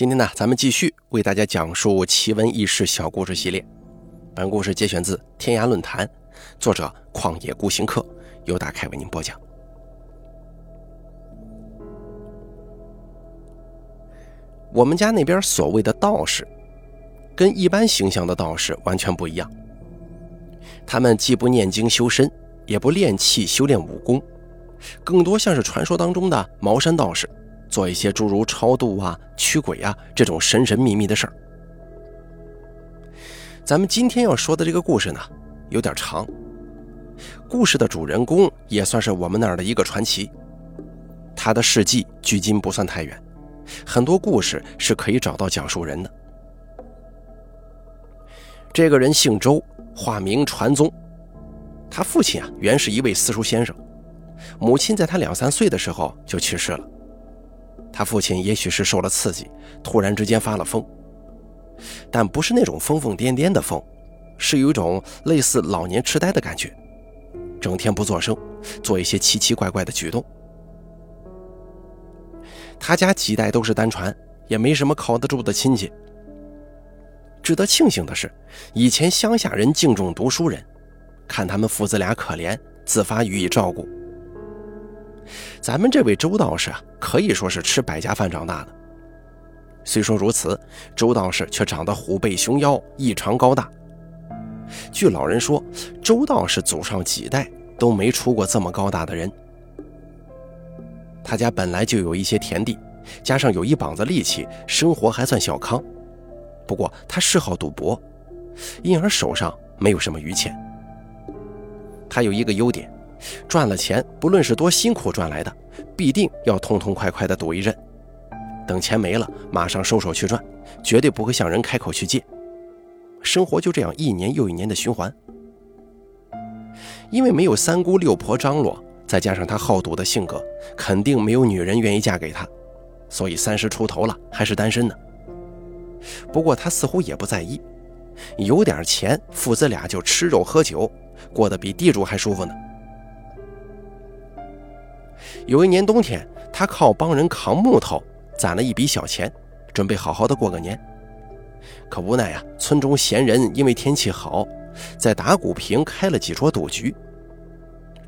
今天呢，咱们继续为大家讲述奇闻异事小故事系列。本故事节选自天涯论坛，作者旷野孤行客，由大凯为您播讲。我们家那边所谓的道士，跟一般形象的道士完全不一样。他们既不念经修身，也不练气修炼武功，更多像是传说当中的茅山道士。做一些诸如超度啊、驱鬼啊这种神神秘秘的事儿。咱们今天要说的这个故事呢，有点长。故事的主人公也算是我们那儿的一个传奇。他的事迹距今不算太远，很多故事是可以找到讲述人的。这个人姓周，化名传宗。他父亲啊，原是一位私塾先生，母亲在他两三岁的时候就去世了。他父亲也许是受了刺激，突然之间发了疯，但不是那种疯疯癫癫的疯，是有一种类似老年痴呆的感觉，整天不作声，做一些奇奇怪怪的举动。他家几代都是单传，也没什么靠得住的亲戚。值得庆幸的是，以前乡下人敬重读书人，看他们父子俩可怜，自发予以照顾。咱们这位周道士啊，可以说是吃百家饭长大的。虽说如此，周道士却长得虎背熊腰，异常高大。据老人说，周道士祖上几代都没出过这么高大的人。他家本来就有一些田地，加上有一膀子力气，生活还算小康。不过他嗜好赌博，因而手上没有什么余钱。他有一个优点。赚了钱，不论是多辛苦赚来的，必定要痛痛快快的赌一阵。等钱没了，马上收手去赚，绝对不会向人开口去借。生活就这样一年又一年的循环。因为没有三姑六婆张罗，再加上他好赌的性格，肯定没有女人愿意嫁给他，所以三十出头了还是单身呢。不过他似乎也不在意，有点钱，父子俩就吃肉喝酒，过得比地主还舒服呢。有一年冬天，他靠帮人扛木头攒了一笔小钱，准备好好的过个年。可无奈啊，村中闲人因为天气好，在打鼓坪开了几桌赌局。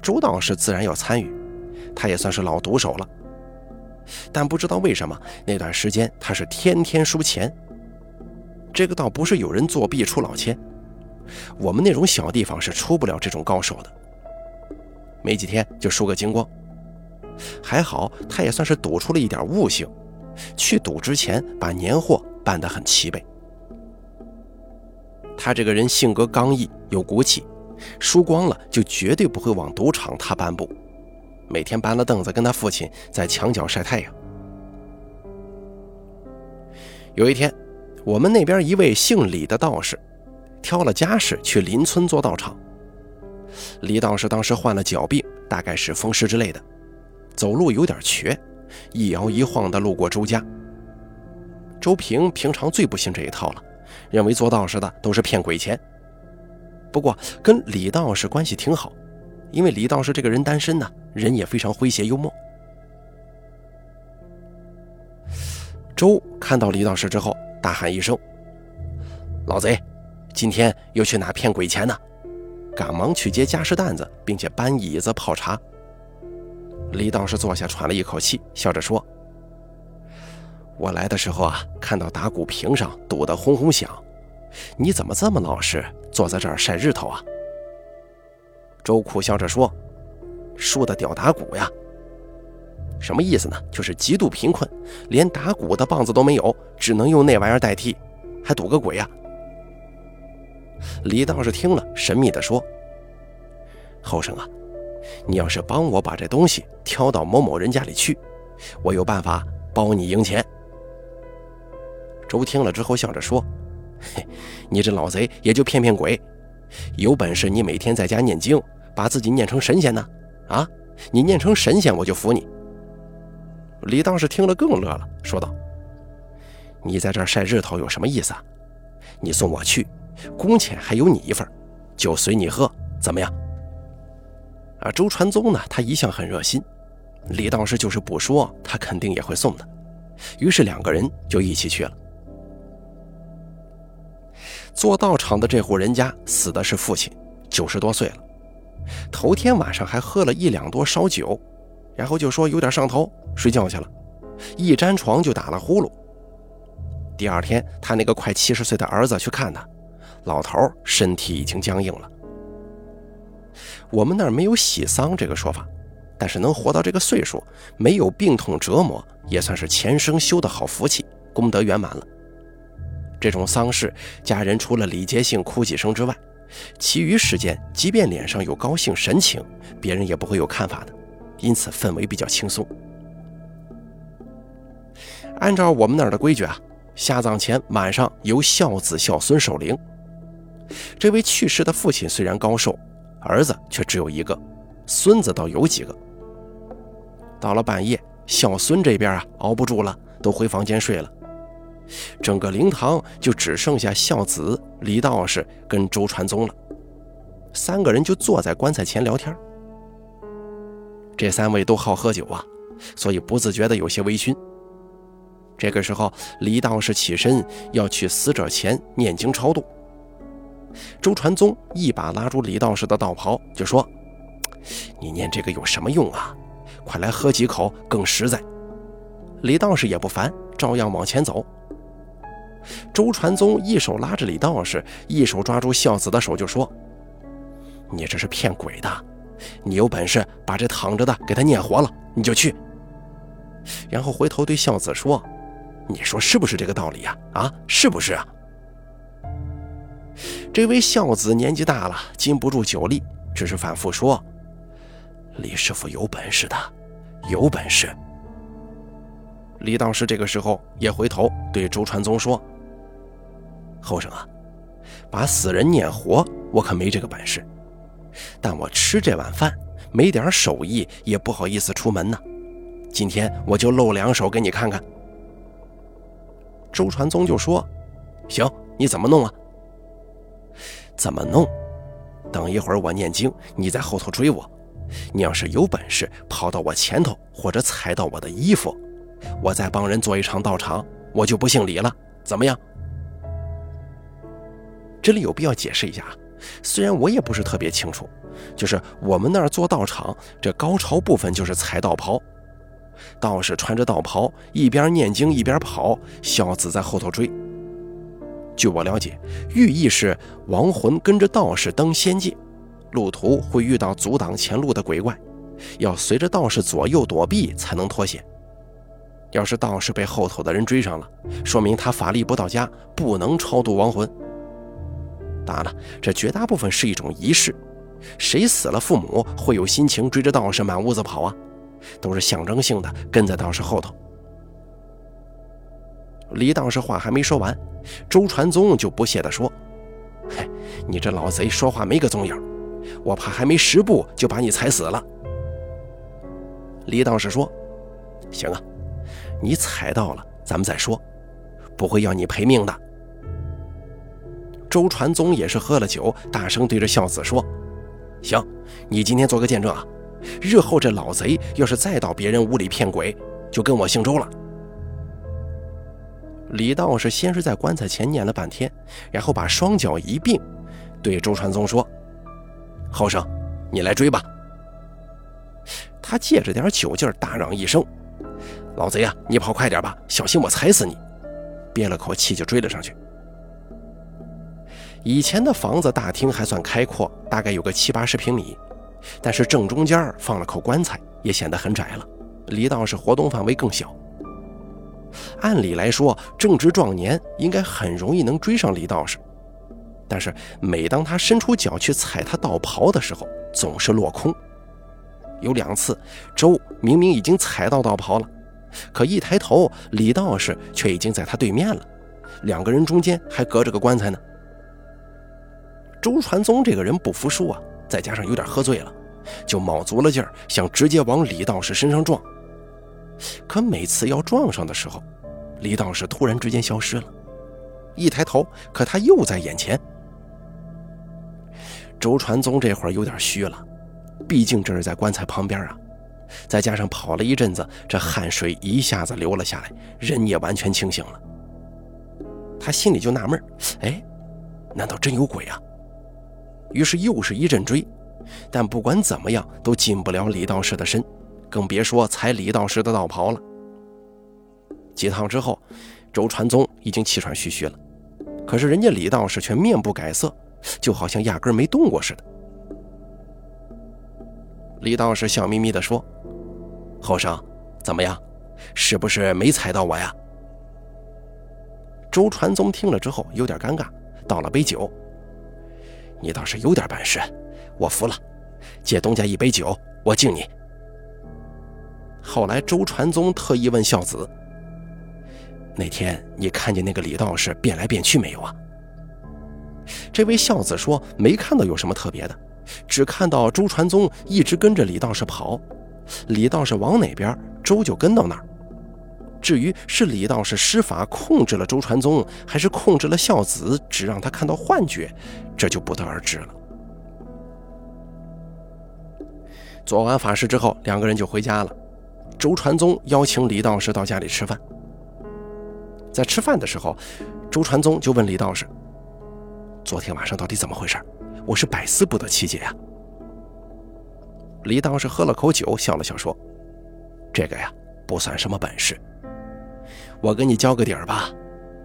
周道士自然要参与，他也算是老赌手了。但不知道为什么那段时间他是天天输钱。这个倒不是有人作弊出老千，我们那种小地方是出不了这种高手的。没几天就输个精光。还好，他也算是赌出了一点悟性，去赌之前把年货办得很齐备。他这个人性格刚毅，有骨气，输光了就绝对不会往赌场踏半步，每天搬了凳子跟他父亲在墙角晒太阳。有一天，我们那边一位姓李的道士，挑了家事去邻村做道场。李道士当时患了脚病，大概是风湿之类的。走路有点瘸，一摇一晃地路过周家。周平平常最不信这一套了，认为做道士的都是骗鬼钱。不过跟李道士关系挺好，因为李道士这个人单身呢，人也非常诙谐幽默。周看到李道士之后，大喊一声：“老贼，今天又去哪骗鬼钱呢？”赶忙去接家事担子，并且搬椅子泡茶。李道士坐下，喘了一口气，笑着说：“我来的时候啊，看到打鼓坪上赌得轰轰响，你怎么这么老实，坐在这儿晒日头啊？”周苦笑着说：“输的屌打鼓呀。”什么意思呢？就是极度贫困，连打鼓的棒子都没有，只能用那玩意儿代替，还赌个鬼呀？李道士听了，神秘地说：“后生啊。”你要是帮我把这东西挑到某某人家里去，我有办法包你赢钱。周听了之后笑着说：“嘿，你这老贼也就骗骗鬼，有本事你每天在家念经，把自己念成神仙呢？啊，你念成神仙我就服你。”李道士听了更乐了，说道：“你在这儿晒日头有什么意思啊？你送我去，工钱还有你一份，就随你喝，怎么样？”啊，周传宗呢？他一向很热心，李道士就是不说，他肯定也会送的，于是两个人就一起去了。做道场的这户人家死的是父亲，九十多岁了。头天晚上还喝了一两多烧酒，然后就说有点上头，睡觉去了。一沾床就打了呼噜。第二天，他那个快七十岁的儿子去看他，老头身体已经僵硬了。我们那儿没有喜丧这个说法，但是能活到这个岁数，没有病痛折磨，也算是前生修的好福气，功德圆满了。这种丧事，家人除了礼节性哭几声之外，其余时间，即便脸上有高兴神情，别人也不会有看法的，因此氛围比较轻松。按照我们那儿的规矩啊，下葬前晚上由孝子孝孙守灵。这位去世的父亲虽然高寿，儿子却只有一个，孙子倒有几个。到了半夜，孝孙这边啊熬不住了，都回房间睡了。整个灵堂就只剩下孝子李道士跟周传宗了，三个人就坐在棺材前聊天。这三位都好喝酒啊，所以不自觉的有些微醺。这个时候，李道士起身要去死者前念经超度，周传宗一把拉住李道士的道袍，就说：“你念这个有什么用啊？快来喝几口更实在。”李道士也不烦，照样往前走。周传宗一手拉着李道士，一手抓住孝子的手，就说：“你这是骗鬼的！你有本事把这躺着的给他念活了，你就去。”然后回头对孝子说：“你说是不是这个道理呀？啊，是不是啊？”这位孝子年纪大了，禁不住酒力，只是反复说：“李师傅有本事的，有本事。”李道士这个时候也回头对周传宗说。后生啊，把死人念活，我可没这个本事。但我吃这碗饭，没点手艺也不好意思出门呢。今天我就露两手给你看看。周传宗就说：“行，你怎么弄啊？怎么弄？等一会儿我念经，你在后头追我。你要是有本事跑到我前头，或者踩到我的衣服，我再帮人做一场道场，我就不姓李了。怎么样？”这里有必要解释一下，虽然我也不是特别清楚，就是我们那儿做道场，这高潮部分就是踩道袍，道士穿着道袍，一边念经一边跑，孝子在后头追。据我了解，寓意是亡魂跟着道士登仙界，路途会遇到阻挡前路的鬼怪，要随着道士左右躲避才能脱险。要是道士被后头的人追上了，说明他法力不到家，不能超度亡魂。当然了，这绝大部分是一种仪式。谁死了父母，会有心情追着道士满屋子跑啊？都是象征性的，跟在道士后头。李道士话还没说完，周传宗就不屑地说：“嘿，你这老贼说话没个踪影，我怕还没十步就把你踩死了。”李道士说：“行啊，你踩到了，咱们再说，不会要你赔命的。”周传宗也是喝了酒，大声对着孝子说：“行，你今天做个见证啊！日后这老贼要是再到别人屋里骗鬼，就跟我姓周了。”李道士先是在棺材前念了半天，然后把双脚一并，对周传宗说：“后生，你来追吧。”他借着点酒劲儿，大嚷一声：“老贼啊，你跑快点吧，小心我踩死你！”憋了口气就追了上去。以前的房子大厅还算开阔，大概有个七八十平米，但是正中间放了口棺材，也显得很窄了。李道士活动范围更小。按理来说，正值壮年，应该很容易能追上李道士，但是每当他伸出脚去踩他道袍的时候，总是落空。有两次，周明明已经踩到道袍了，可一抬头，李道士却已经在他对面了，两个人中间还隔着个棺材呢。周传宗这个人不服输啊，再加上有点喝醉了，就卯足了劲儿，想直接往李道士身上撞。可每次要撞上的时候，李道士突然之间消失了，一抬头，可他又在眼前。周传宗这会儿有点虚了，毕竟这是在棺材旁边啊，再加上跑了一阵子，这汗水一下子流了下来，人也完全清醒了。他心里就纳闷哎，难道真有鬼啊？于是又是一阵追，但不管怎么样都进不了李道士的身，更别说踩李道士的道袍了。几趟之后，周传宗已经气喘吁吁了，可是人家李道士却面不改色，就好像压根没动过似的。李道士笑眯眯地说：“后生，怎么样？是不是没踩到我呀？”周传宗听了之后有点尴尬，倒了杯酒。你倒是有点本事，我服了。借东家一杯酒，我敬你。后来周传宗特意问孝子：“那天你看见那个李道士变来变去没有啊？”这位孝子说：“没看到有什么特别的，只看到周传宗一直跟着李道士跑，李道士往哪边，周就跟到哪儿。”至于是李道士施法控制了周传宗，还是控制了孝子，只让他看到幻觉，这就不得而知了。做完法事之后，两个人就回家了。周传宗邀请李道士到家里吃饭。在吃饭的时候，周传宗就问李道士：“昨天晚上到底怎么回事？我是百思不得其解啊。”李道士喝了口酒，笑了笑说：“这个呀，不算什么本事。”我给你交个底儿吧，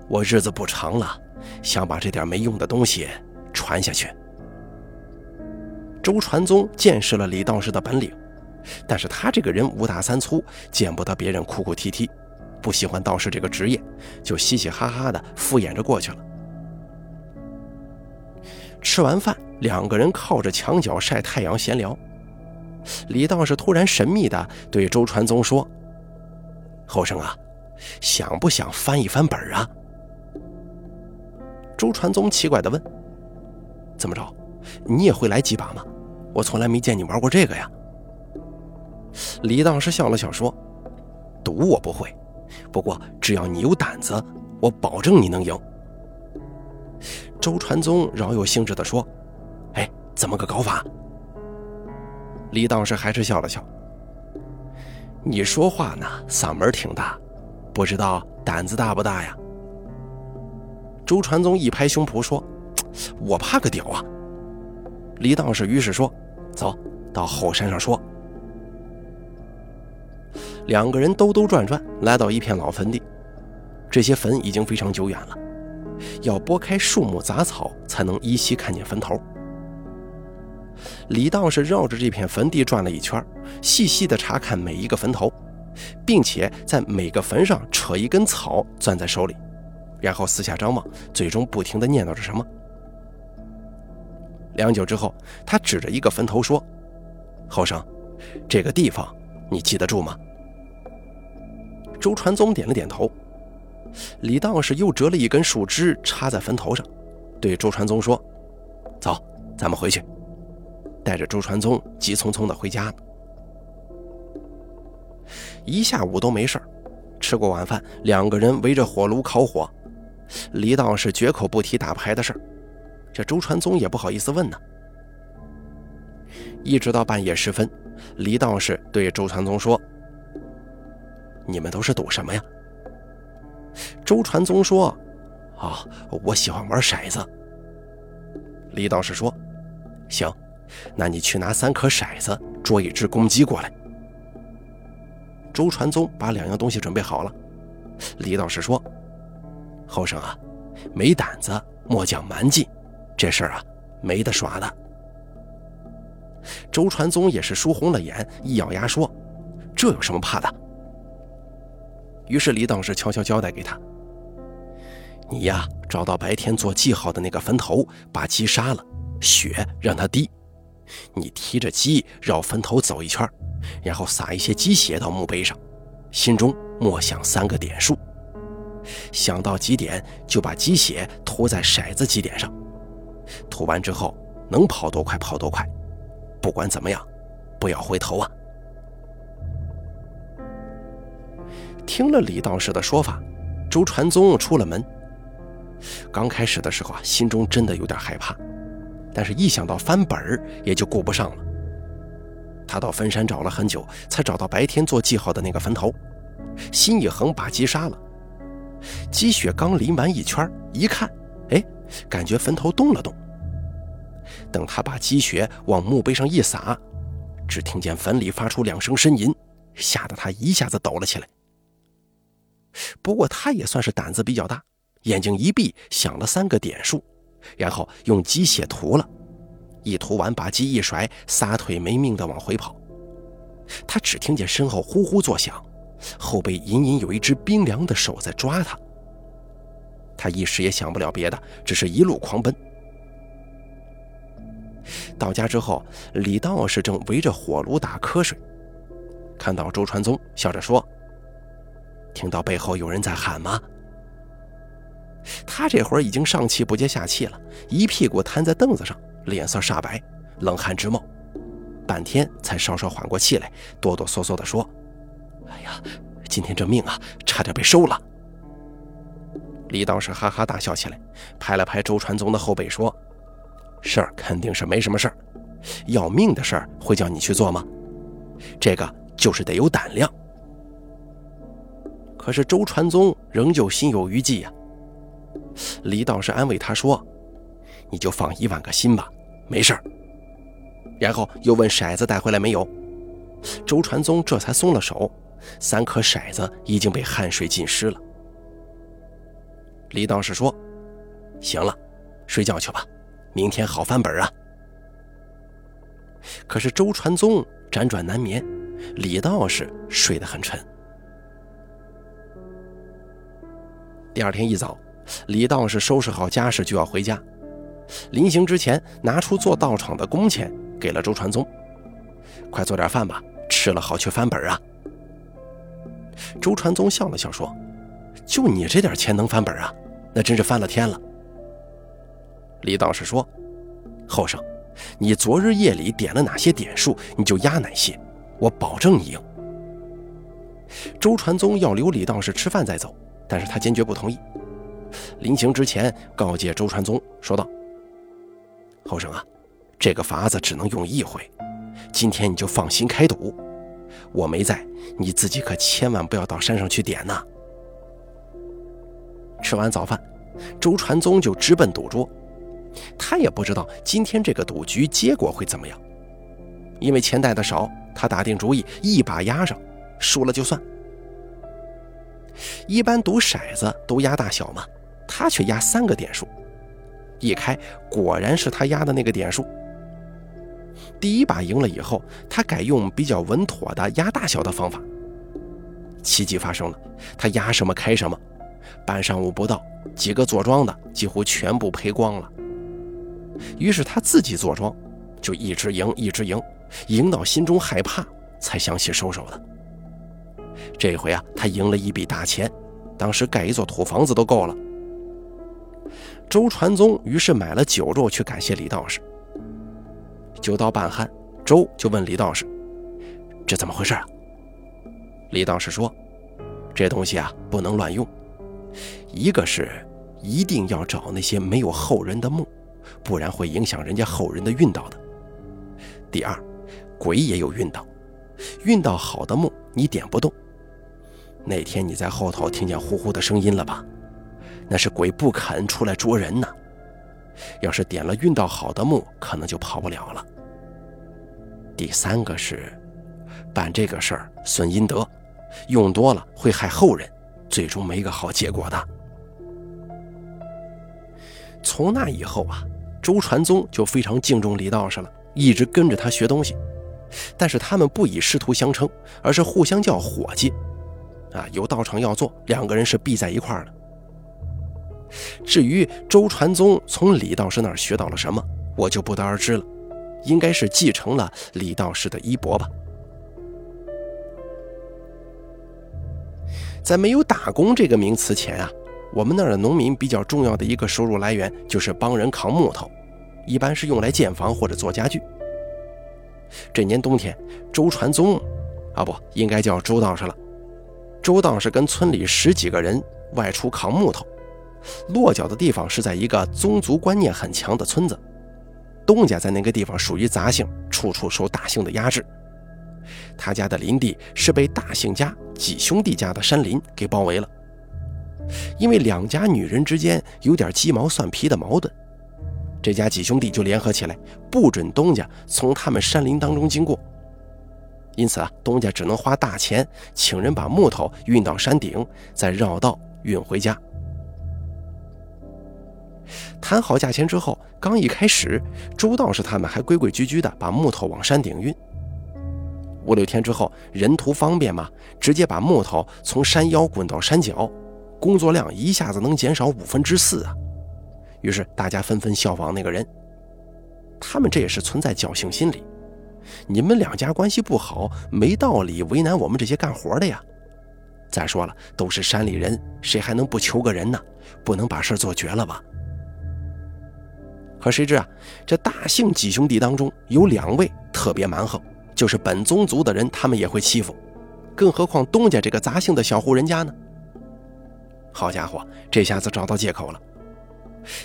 我日子不长了，想把这点没用的东西传下去。周传宗见识了李道士的本领，但是他这个人五大三粗，见不得别人哭哭啼啼，不喜欢道士这个职业，就嘻嘻哈哈的敷衍着过去了。吃完饭，两个人靠着墙角晒太阳闲聊。李道士突然神秘的对周传宗说：“后生啊。”想不想翻一翻本啊？周传宗奇怪的问：“怎么着？你也会来几把吗？我从来没见你玩过这个呀。”李道士笑了笑说：“赌我不会，不过只要你有胆子，我保证你能赢。”周传宗饶有兴致的说：“哎，怎么个搞法？”李道士还是笑了笑：“你说话呢，嗓门挺大。”不知道胆子大不大呀？周传宗一拍胸脯说：“我怕个屌啊！”李道士于是说：“走到后山上说。”两个人兜兜转转来到一片老坟地，这些坟已经非常久远了，要拨开树木杂草才能依稀看见坟头。李道士绕着这片坟地转了一圈，细细的查看每一个坟头。并且在每个坟上扯一根草攥在手里，然后四下张望，最终不停地念叨着什么。良久之后，他指着一个坟头说：“后生，这个地方你记得住吗？”周传宗点了点头。李道士又折了一根树枝插在坟头上，对周传宗说：“走，咱们回去。”带着周传宗急匆匆的回家了。一下午都没事儿吃过晚饭，两个人围着火炉烤火。李道士绝口不提打牌的事儿，这周传宗也不好意思问呢。一直到半夜时分，李道士对周传宗说：“你们都是赌什么呀？”周传宗说：“啊，我喜欢玩骰子。”李道士说：“行，那你去拿三颗骰子，捉一只公鸡过来。”周传宗把两样东西准备好了。李道士说：“后生啊，没胆子莫讲蛮劲，这事儿啊没得耍的。”周传宗也是输红了眼，一咬牙说：“这有什么怕的？”于是李道士悄悄交代给他：“你呀，找到白天做记号的那个坟头，把鸡杀了，血让它滴，你提着鸡绕坟头走一圈。”然后撒一些鸡血到墓碑上，心中默想三个点数，想到几点就把鸡血涂在骰子几点上，涂完之后能跑多快跑多快，不管怎么样，不要回头啊！听了李道士的说法，周传宗出了门。刚开始的时候啊，心中真的有点害怕，但是一想到翻本儿，也就顾不上了。他到坟山找了很久，才找到白天做记号的那个坟头，心一横，把鸡杀了。鸡血刚淋完一圈，一看，哎，感觉坟头动了动。等他把鸡血往墓碑上一撒，只听见坟里发出两声呻吟，吓得他一下子抖了起来。不过他也算是胆子比较大，眼睛一闭，想了三个点数，然后用鸡血涂了，一涂完把鸡一甩，撒腿没命的往回跑。他只听见身后呼呼作响，后背隐隐有一只冰凉的手在抓他。他一时也想不了别的，只是一路狂奔。到家之后，李道士正围着火炉打瞌睡，看到周传宗，笑着说。听到背后有人在喊吗？他这会儿已经上气不接下气了，一屁股瘫在凳子上，脸色煞白，冷汗直冒，半天才稍稍缓过气来，哆哆嗦嗦地说：“哎呀，今天这命啊，差点被收了。”李道士哈哈大笑起来，拍了拍周传宗的后背说：“事儿肯定是没什么事儿，要命的事儿会叫你去做吗？这个就是得有胆量。”可是周传宗仍旧心有余悸呀。李道士安慰他说：“你就放一万个心吧，没事儿。”然后又问骰子带回来没有。周传宗这才松了手，三颗骰子已经被汗水浸湿了。李道士说：“行了，睡觉去吧，明天好翻本啊。”可是周传宗辗转难眠，李道士睡得很沉。第二天一早，李道士收拾好家事就要回家。临行之前，拿出做道场的工钱给了周传宗：“快做点饭吧，吃了好去翻本啊。”周传宗笑了笑说：“就你这点钱能翻本啊？那真是翻了天了。”李道士说：“后生，你昨日夜里点了哪些点数，你就压哪些，我保证你赢。”周传宗要留李道士吃饭再走。但是他坚决不同意。临行之前，告诫周传宗说道：“后生啊，这个法子只能用一回，今天你就放心开赌。我没在，你自己可千万不要到山上去点呐。”吃完早饭，周传宗就直奔赌桌。他也不知道今天这个赌局结果会怎么样，因为钱带的少，他打定主意一把押上，输了就算。一般赌骰子都压大小嘛，他却压三个点数，一开果然是他压的那个点数。第一把赢了以后，他改用比较稳妥的压大小的方法。奇迹发生了，他压什么开什么，半上午不到，几个坐庄的几乎全部赔光了。于是他自己坐庄，就一直赢，一直赢，赢到心中害怕，才想起收手的。这回啊，他赢了一笔大钱，当时盖一座土房子都够了。周传宗于是买了酒肉去感谢李道士。酒到半酣，周就问李道士：“这怎么回事啊？”李道士说：“这东西啊，不能乱用。一个是一定要找那些没有后人的墓，不然会影响人家后人的运道的。第二，鬼也有运道，运道好的墓你点不动。”那天你在后头听见呼呼的声音了吧？那是鬼不肯出来捉人呢。要是点了运道好的墓，可能就跑不了了。第三个是，办这个事儿损阴德，用多了会害后人，最终没个好结果的。从那以后啊，周传宗就非常敬重李道士了，一直跟着他学东西。但是他们不以师徒相称，而是互相叫伙计。啊，有道场要做，两个人是必在一块儿的。至于周传宗从李道士那儿学到了什么，我就不得而知了，应该是继承了李道士的衣钵吧。在没有打工这个名词前啊，我们那儿的农民比较重要的一个收入来源就是帮人扛木头，一般是用来建房或者做家具。这年冬天，周传宗，啊不，应该叫周道士了。周道是跟村里十几个人外出扛木头，落脚的地方是在一个宗族观念很强的村子。东家在那个地方属于杂姓，处处受大姓的压制，他家的林地是被大姓家几兄弟家的山林给包围了。因为两家女人之间有点鸡毛蒜皮的矛盾，这家几兄弟就联合起来，不准东家从他们山林当中经过。因此啊，东家只能花大钱请人把木头运到山顶，再绕道运回家。谈好价钱之后，刚一开始，周道士他们还规规矩矩的把木头往山顶运。五六天之后，人图方便嘛，直接把木头从山腰滚到山脚，工作量一下子能减少五分之四啊！于是大家纷纷效仿那个人。他们这也是存在侥幸心理。你们两家关系不好，没道理为难我们这些干活的呀。再说了，都是山里人，谁还能不求个人呢？不能把事做绝了吧？可谁知啊，这大姓几兄弟当中有两位特别蛮横，就是本宗族的人，他们也会欺负，更何况东家这个杂姓的小户人家呢？好家伙，这下子找到借口了。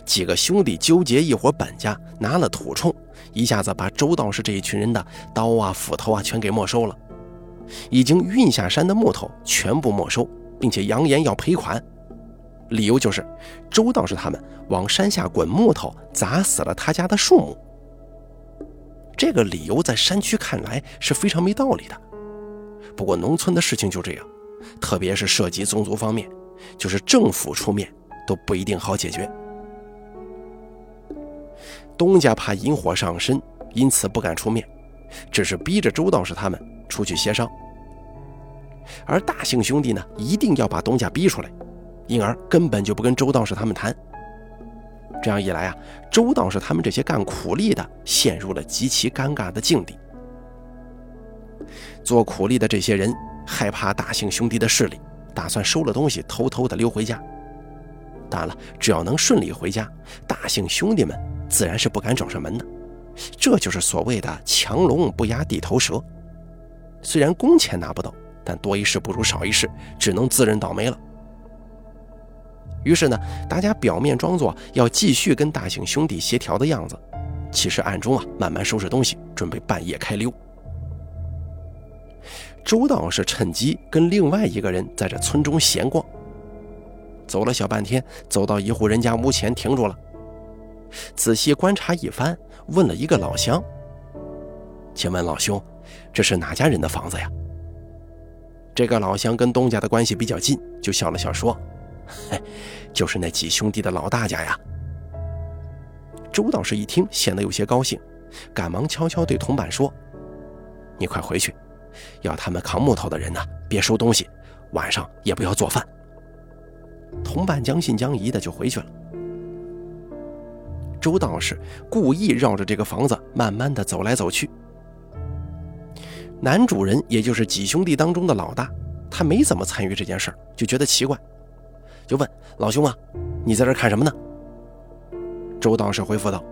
几个兄弟纠结一伙本家拿了土铳，一下子把周道士这一群人的刀啊、斧头啊全给没收了，已经运下山的木头全部没收，并且扬言要赔款。理由就是周道士他们往山下滚木头，砸死了他家的树木。这个理由在山区看来是非常没道理的，不过农村的事情就这样，特别是涉及宗族方面，就是政府出面都不一定好解决。东家怕引火上身，因此不敢出面，只是逼着周道士他们出去协商。而大姓兄弟呢，一定要把东家逼出来。因而根本就不跟周道士他们谈。这样一来啊，周道士他们这些干苦力的陷入了极其尴尬的境地。做苦力的这些人害怕大姓兄弟的势力，打算收了东西偷偷的溜回家。当然了，只要能顺利回家，大姓兄弟们自然是不敢找上门的。这就是所谓的强龙不压地头蛇。虽然工钱拿不到，但多一事不如少一事，只能自认倒霉了。于是呢，大家表面装作要继续跟大姓兄弟协调的样子，其实暗中啊慢慢收拾东西，准备半夜开溜。周道士趁机跟另外一个人在这村中闲逛，走了小半天，走到一户人家屋前停住了，仔细观察一番，问了一个老乡：“请问老兄，这是哪家人的房子呀？”这个老乡跟东家的关系比较近，就笑了笑说。嘿，就是那几兄弟的老大家呀。周道士一听，显得有些高兴，赶忙悄悄对同伴说：“你快回去，要他们扛木头的人呢，别收东西，晚上也不要做饭。”同伴将信将疑的就回去了。周道士故意绕着这个房子慢慢的走来走去。男主人，也就是几兄弟当中的老大，他没怎么参与这件事儿，就觉得奇怪。就问老兄啊，你在这看什么呢？周道士回复道：“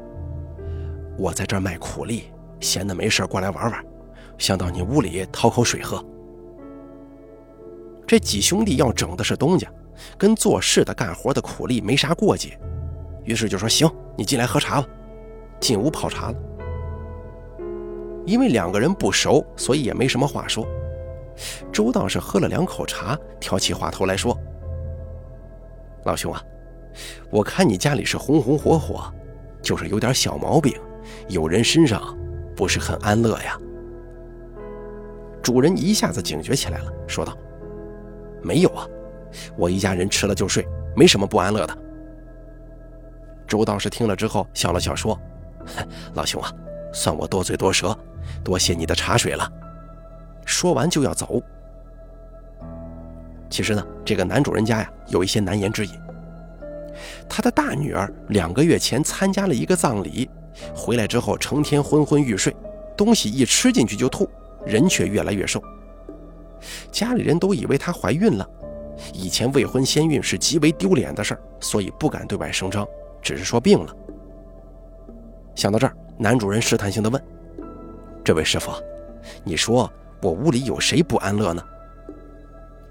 我在这儿卖苦力，闲的没事过来玩玩，想到你屋里讨口水喝。”这几兄弟要整的是东家，跟做事的干活的苦力没啥过节，于是就说：“行，你进来喝茶吧。”进屋泡茶了。因为两个人不熟，所以也没什么话说。周道士喝了两口茶，挑起话头来说。老兄啊，我看你家里是红红火火，就是有点小毛病，有人身上不是很安乐呀。主人一下子警觉起来了，说道：“没有啊，我一家人吃了就睡，没什么不安乐的。”周道士听了之后笑了笑，说：“ 老兄啊，算我多嘴多舌，多谢你的茶水了。”说完就要走。其实呢，这个男主人家呀，有一些难言之隐。他的大女儿两个月前参加了一个葬礼，回来之后成天昏昏欲睡，东西一吃进去就吐，人却越来越瘦。家里人都以为她怀孕了，以前未婚先孕是极为丢脸的事儿，所以不敢对外声张，只是说病了。想到这儿，男主人试探性的问：“这位师傅，你说我屋里有谁不安乐呢？”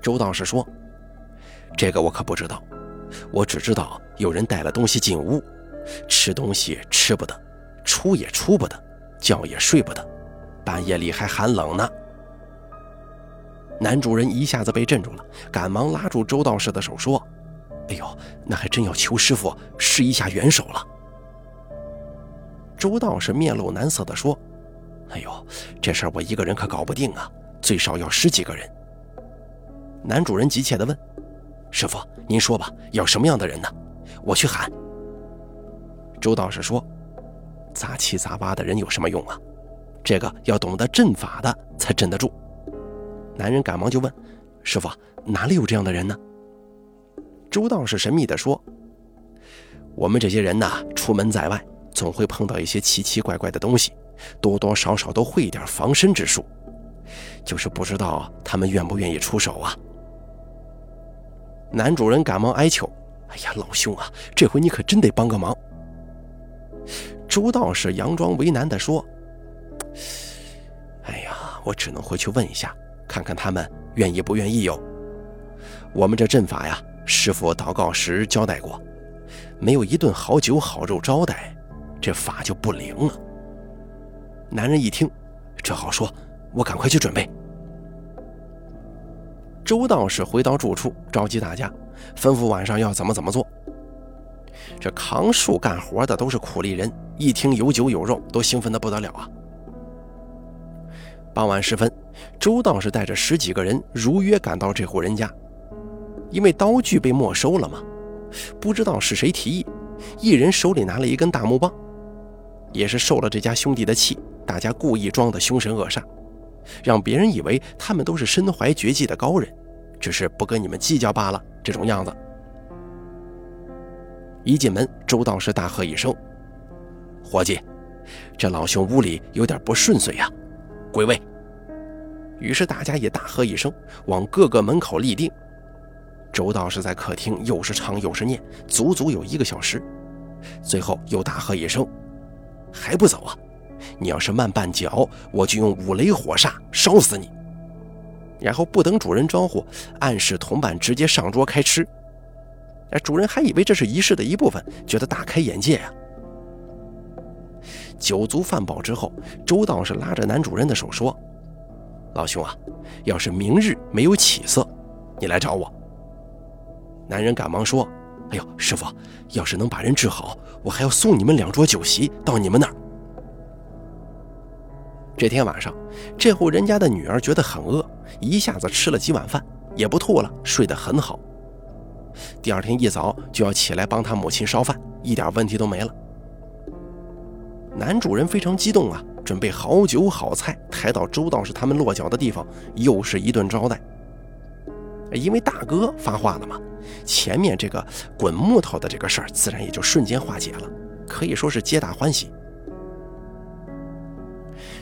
周道士说：“这个我可不知道，我只知道有人带了东西进屋，吃东西吃不得，出也出不得，觉也睡不得，半夜里还寒冷呢。”男主人一下子被镇住了，赶忙拉住周道士的手说：“哎呦，那还真要求师傅施一下援手了。”周道士面露难色地说：“哎呦，这事儿我一个人可搞不定啊，最少要十几个人。”男主人急切地问：“师傅，您说吧，要什么样的人呢？我去喊。”周道士说：“杂七杂八的人有什么用啊？这个要懂得阵法的才镇得住。”男人赶忙就问：“师傅，哪里有这样的人呢？”周道士神秘地说：“我们这些人呐，出门在外，总会碰到一些奇奇怪怪的东西，多多少少都会一点防身之术，就是不知道他们愿不愿意出手啊。”男主人赶忙哀求：“哎呀，老兄啊，这回你可真得帮个忙。”周道士佯装为难地说：“哎呀，我只能回去问一下。”看看他们愿意不愿意哟。我们这阵法呀，师傅祷告时交代过，没有一顿好酒好肉招待，这法就不灵了。男人一听，这好说，我赶快去准备。周道士回到住处，召集大家，吩咐晚上要怎么怎么做。这扛树干活的都是苦力人，一听有酒有肉，都兴奋得不得了啊。傍晚时分。周道士带着十几个人如约赶到这户人家，因为刀具被没收了嘛，不知道是谁提议，一人手里拿了一根大木棒，也是受了这家兄弟的气，大家故意装的凶神恶煞，让别人以为他们都是身怀绝技的高人，只是不跟你们计较罢了。这种样子。一进门，周道士大喝一声：“伙计，这老兄屋里有点不顺遂呀，归位。”于是大家也大喝一声，往各个门口立定。周道士在客厅又是唱又是念，足足有一个小时。最后又大喝一声：“还不走啊！你要是慢半脚，我就用五雷火煞烧死你！”然后不等主人招呼，暗示同伴直接上桌开吃。哎，主人还以为这是仪式的一部分，觉得大开眼界啊。酒足饭饱之后，周道士拉着男主人的手说。老兄啊，要是明日没有起色，你来找我。男人赶忙说：“哎呦，师傅，要是能把人治好，我还要送你们两桌酒席到你们那儿。”这天晚上，这户人家的女儿觉得很饿，一下子吃了几碗饭，也不吐了，睡得很好。第二天一早就要起来帮他母亲烧饭，一点问题都没了。男主人非常激动啊。准备好酒好菜，抬到周道士他们落脚的地方，又是一顿招待。因为大哥发话了嘛，前面这个滚木头的这个事儿，自然也就瞬间化解了，可以说是皆大欢喜。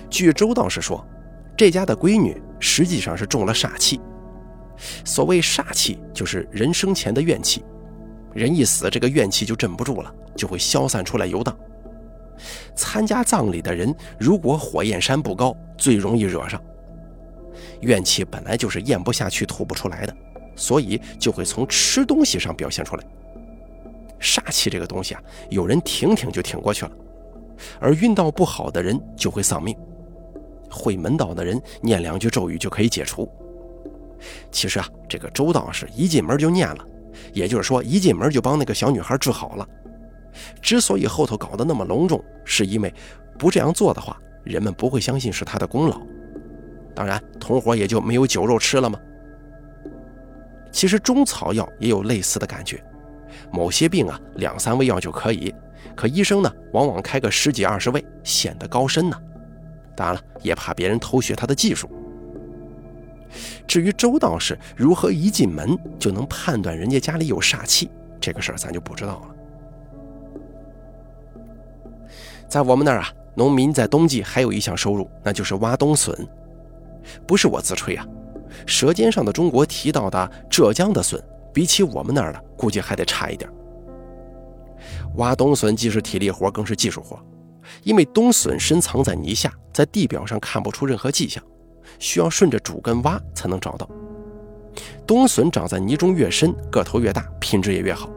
据周道士说，这家的闺女实际上是中了煞气。所谓煞气，就是人生前的怨气，人一死，这个怨气就镇不住了，就会消散出来游荡。参加葬礼的人，如果火焰山不高，最容易惹上怨气。本来就是咽不下去、吐不出来的，所以就会从吃东西上表现出来。煞气这个东西啊，有人挺挺就挺过去了，而运道不好的人就会丧命。会门道的人念两句咒语就可以解除。其实啊，这个周道士一进门就念了，也就是说，一进门就帮那个小女孩治好了。之所以后头搞得那么隆重，是因为不这样做的话，人们不会相信是他的功劳。当然，同伙也就没有酒肉吃了吗？其实中草药也有类似的感觉，某些病啊，两三味药就可以，可医生呢，往往开个十几二十味，显得高深呢。当然了，也怕别人偷学他的技术。至于周道士如何一进门就能判断人家家里有煞气，这个事儿咱就不知道了。在我们那儿啊，农民在冬季还有一项收入，那就是挖冬笋。不是我自吹啊，《舌尖上的中国》提到的浙江的笋，比起我们那儿的，估计还得差一点。挖冬笋既是体力活，更是技术活，因为冬笋深藏在泥下，在地表上看不出任何迹象，需要顺着主根挖才能找到。冬笋长在泥中越深，个头越大，品质也越好。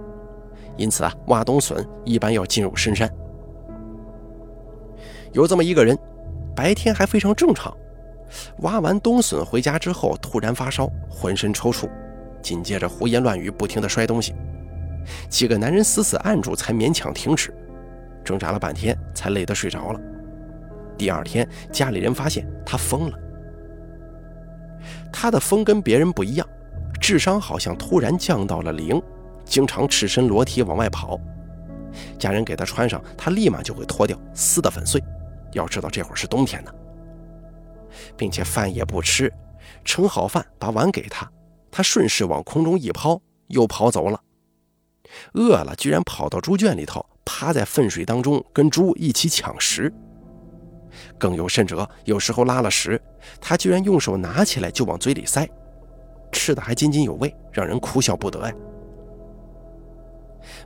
因此啊，挖冬笋一般要进入深山。有这么一个人，白天还非常正常，挖完冬笋回家之后，突然发烧，浑身抽搐，紧接着胡言乱语，不停地摔东西。几个男人死死按住，才勉强停止。挣扎了半天，才累得睡着了。第二天，家里人发现他疯了。他的疯跟别人不一样，智商好像突然降到了零，经常赤身裸体往外跑。家人给他穿上，他立马就会脱掉，撕得粉碎。要知道这会儿是冬天呢，并且饭也不吃，盛好饭把碗给他，他顺势往空中一抛，又跑走了。饿了，居然跑到猪圈里头，趴在粪水当中跟猪一起抢食。更有甚者，有时候拉了屎，他居然用手拿起来就往嘴里塞，吃的还津津有味，让人哭笑不得呀。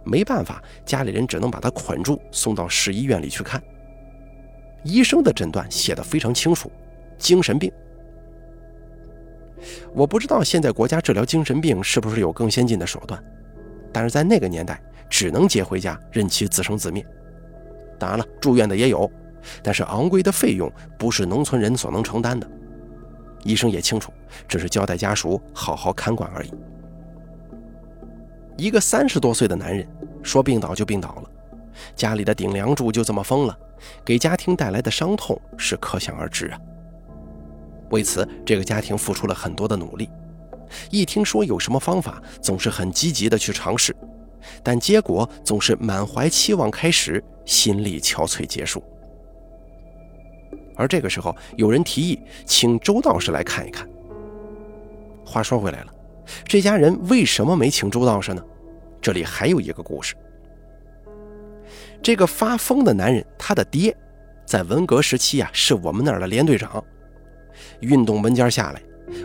没办法，家里人只能把他捆住，送到市医院里去看。医生的诊断写的非常清楚，精神病。我不知道现在国家治疗精神病是不是有更先进的手段，但是在那个年代，只能接回家，任其自生自灭。当然了，住院的也有，但是昂贵的费用不是农村人所能承担的。医生也清楚，只是交代家属好好看管而已。一个三十多岁的男人说病倒就病倒了，家里的顶梁柱就这么疯了。给家庭带来的伤痛是可想而知啊。为此，这个家庭付出了很多的努力。一听说有什么方法，总是很积极的去尝试，但结果总是满怀期望开始，心力憔悴结束。而这个时候，有人提议请周道士来看一看。话说回来了，这家人为什么没请周道士呢？这里还有一个故事。这个发疯的男人，他的爹，在文革时期啊，是我们那儿的连队长。运动文件下来，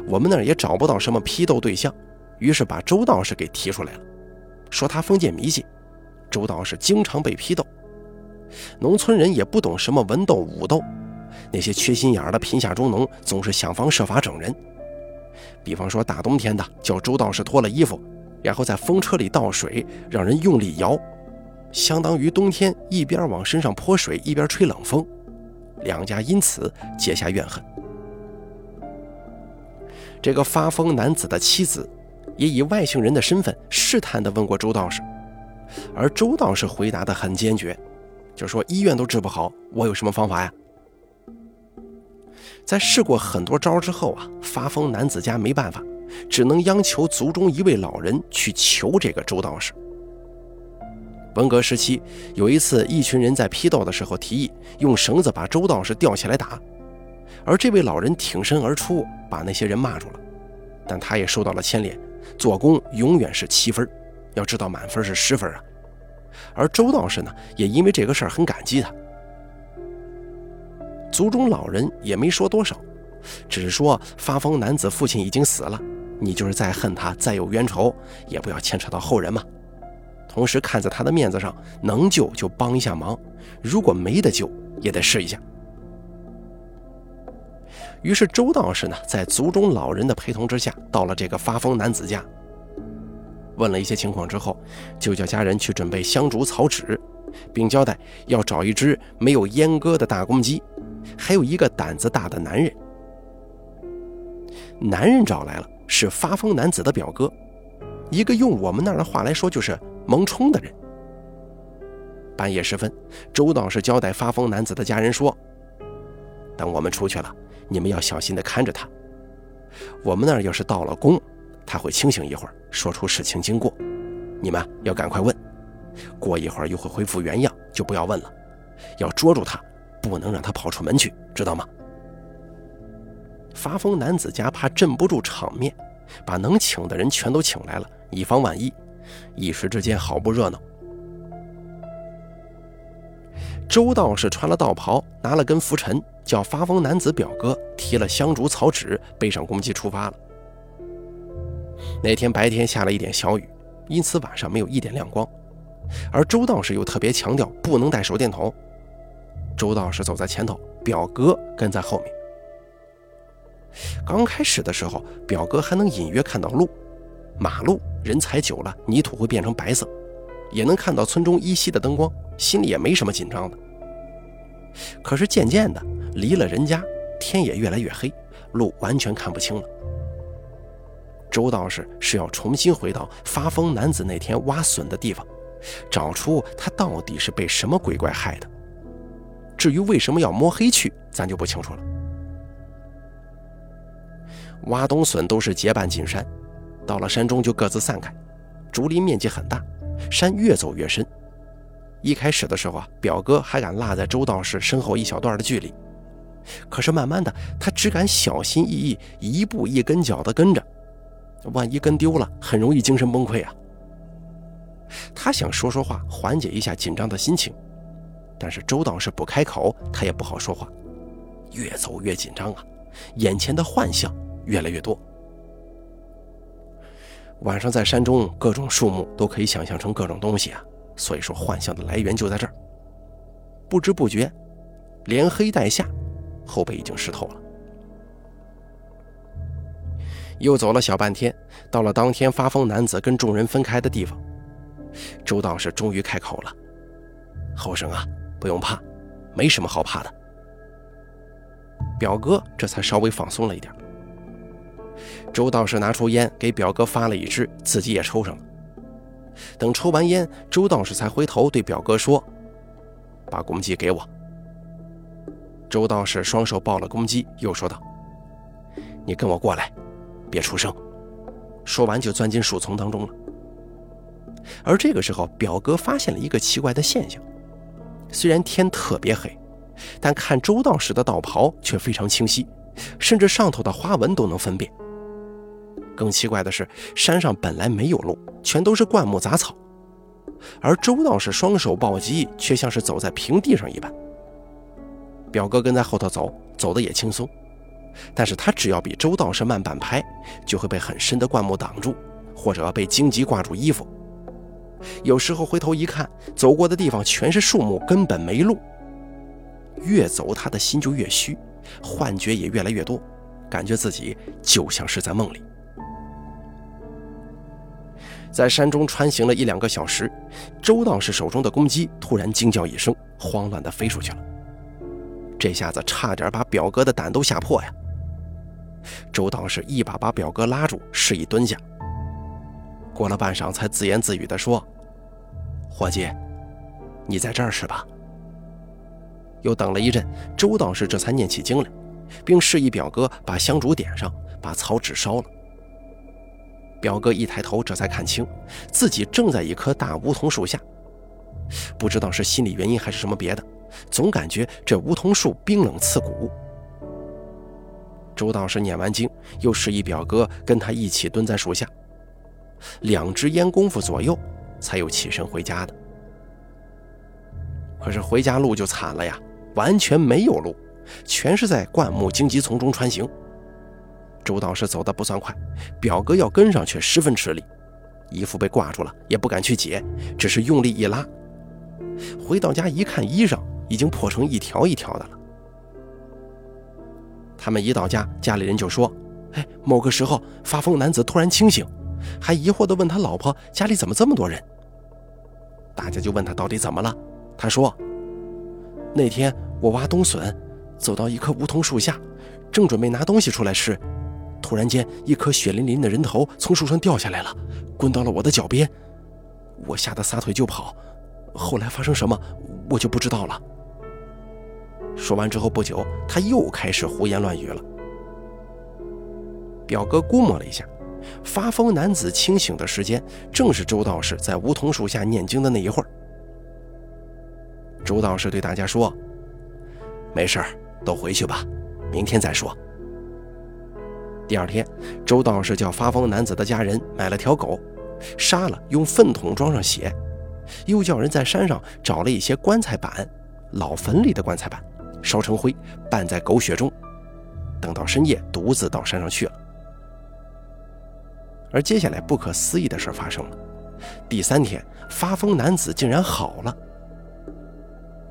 我们那儿也找不到什么批斗对象，于是把周道士给提出来了，说他封建迷信。周道士经常被批斗，农村人也不懂什么文斗武斗，那些缺心眼儿的贫下中农总是想方设法整人。比方说大冬天的，叫周道士脱了衣服，然后在风车里倒水，让人用力摇。相当于冬天一边往身上泼水，一边吹冷风，两家因此结下怨恨。这个发疯男子的妻子也以外姓人的身份试探地问过周道士，而周道士回答得很坚决，就说医院都治不好，我有什么方法呀？在试过很多招之后啊，发疯男子家没办法，只能央求族中一位老人去求这个周道士。文革时期，有一次，一群人在批斗的时候提议用绳子把周道士吊起来打，而这位老人挺身而出，把那些人骂住了。但他也受到了牵连，做工永远是七分，要知道满分是十分啊。而周道士呢，也因为这个事儿很感激他。族中老人也没说多少，只是说发疯男子父亲已经死了，你就是再恨他，再有冤仇，也不要牵扯到后人嘛。同时看在他的面子上，能救就帮一下忙，如果没得救，也得试一下。于是周道士呢，在族中老人的陪同之下，到了这个发疯男子家，问了一些情况之后，就叫家人去准备香烛草纸，并交代要找一只没有阉割的大公鸡，还有一个胆子大的男人。男人找来了，是发疯男子的表哥，一个用我们那儿的话来说就是。蒙冲的人。半夜时分，周道士交代发疯男子的家人说：“等我们出去了，你们要小心的看着他。我们那儿要是到了宫，他会清醒一会儿，说出事情经过。你们要赶快问，过一会儿又会恢复原样，就不要问了。要捉住他，不能让他跑出门去，知道吗？”发疯男子家怕镇不住场面，把能请的人全都请来了，以防万一。一时之间好不热闹。周道士穿了道袍，拿了根拂尘，叫发疯男子表哥提了香烛草纸，背上公鸡出发了。那天白天下了一点小雨，因此晚上没有一点亮光。而周道士又特别强调不能带手电筒。周道士走在前头，表哥跟在后面。刚开始的时候，表哥还能隐约看到路。马路人踩久了，泥土会变成白色，也能看到村中依稀的灯光，心里也没什么紧张的。可是渐渐的，离了人家，天也越来越黑，路完全看不清了。周道士是要重新回到发疯男子那天挖笋的地方，找出他到底是被什么鬼怪害的。至于为什么要摸黑去，咱就不清楚了。挖冬笋都是结伴进山，到了山中就各自散开。竹林面积很大，山越走越深。一开始的时候啊，表哥还敢落在周道士身后一小段的距离，可是慢慢的，他只敢小心翼翼，一步一跟脚的跟着。万一跟丢了，很容易精神崩溃啊！他想说说话，缓解一下紧张的心情，但是周道士不开口，他也不好说话。越走越紧张啊，眼前的幻象越来越多。晚上在山中，各种树木都可以想象成各种东西啊，所以说幻象的来源就在这儿。不知不觉，连黑带下，后背已经湿透了。又走了小半天，到了当天发疯男子跟众人分开的地方，周道士终于开口了：“后生啊，不用怕，没什么好怕的。”表哥这才稍微放松了一点。周道士拿出烟给表哥发了一支，自己也抽上了。等抽完烟，周道士才回头对表哥说：“把公鸡给我。”周道士双手抱了公鸡，又说道：“你跟我过来。”别出声！说完就钻进树丛当中了。而这个时候，表哥发现了一个奇怪的现象：虽然天特别黑，但看周道士的道袍却非常清晰，甚至上头的花纹都能分辨。更奇怪的是，山上本来没有路，全都是灌木杂草，而周道士双手抱鸡，却像是走在平地上一般。表哥跟在后头走，走的也轻松。但是他只要比周道士慢半拍，就会被很深的灌木挡住，或者被荆棘挂住衣服。有时候回头一看，走过的地方全是树木，根本没路。越走，他的心就越虚，幻觉也越来越多，感觉自己就像是在梦里。在山中穿行了一两个小时，周道士手中的公鸡突然惊叫一声，慌乱地飞出去了。这下子差点把表哥的胆都吓破呀！周道士一把把表哥拉住，示意蹲下。过了半晌，才自言自语地说：“伙计，你在这儿是吧？”又等了一阵，周道士这才念起经来，并示意表哥把香烛点上，把草纸烧了。表哥一抬头，这才看清自己正在一棵大梧桐树下。不知道是心理原因还是什么别的。总感觉这梧桐树冰冷刺骨。周道士念完经，又示意表哥跟他一起蹲在树下，两支烟功夫左右，才又起身回家的。可是回家路就惨了呀，完全没有路，全是在灌木荆棘丛中穿行。周道士走得不算快，表哥要跟上却十分吃力，衣服被挂住了，也不敢去解，只是用力一拉。回到家一看，衣裳。已经破成一条一条的了。他们一到家，家里人就说：“哎，某个时候发疯男子突然清醒，还疑惑地问他老婆家里怎么这么多人。”大家就问他到底怎么了。他说：“那天我挖冬笋，走到一棵梧桐树下，正准备拿东西出来吃，突然间一颗血淋淋的人头从树上掉下来了，滚到了我的脚边，我吓得撒腿就跑。后来发生什么，我就不知道了。”说完之后不久，他又开始胡言乱语了。表哥估摸了一下，发疯男子清醒的时间正是周道士在梧桐树下念经的那一会儿。周道士对大家说：“没事儿，都回去吧，明天再说。”第二天，周道士叫发疯男子的家人买了条狗，杀了，用粪桶装上血，又叫人在山上找了一些棺材板，老坟里的棺材板。烧成灰，拌在狗血中，等到深夜，独自到山上去了。而接下来，不可思议的事发生了。第三天，发疯男子竟然好了。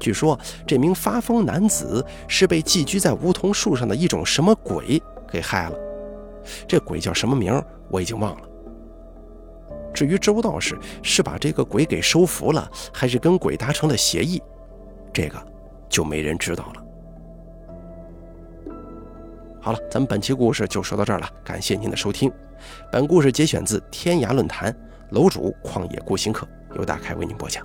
据说，这名发疯男子是被寄居在梧桐树上的一种什么鬼给害了。这鬼叫什么名，我已经忘了。至于周道士是把这个鬼给收服了，还是跟鬼达成了协议，这个……就没人知道了。好了，咱们本期故事就说到这儿了，感谢您的收听。本故事节选自天涯论坛楼主旷野孤行客，由大开为您播讲。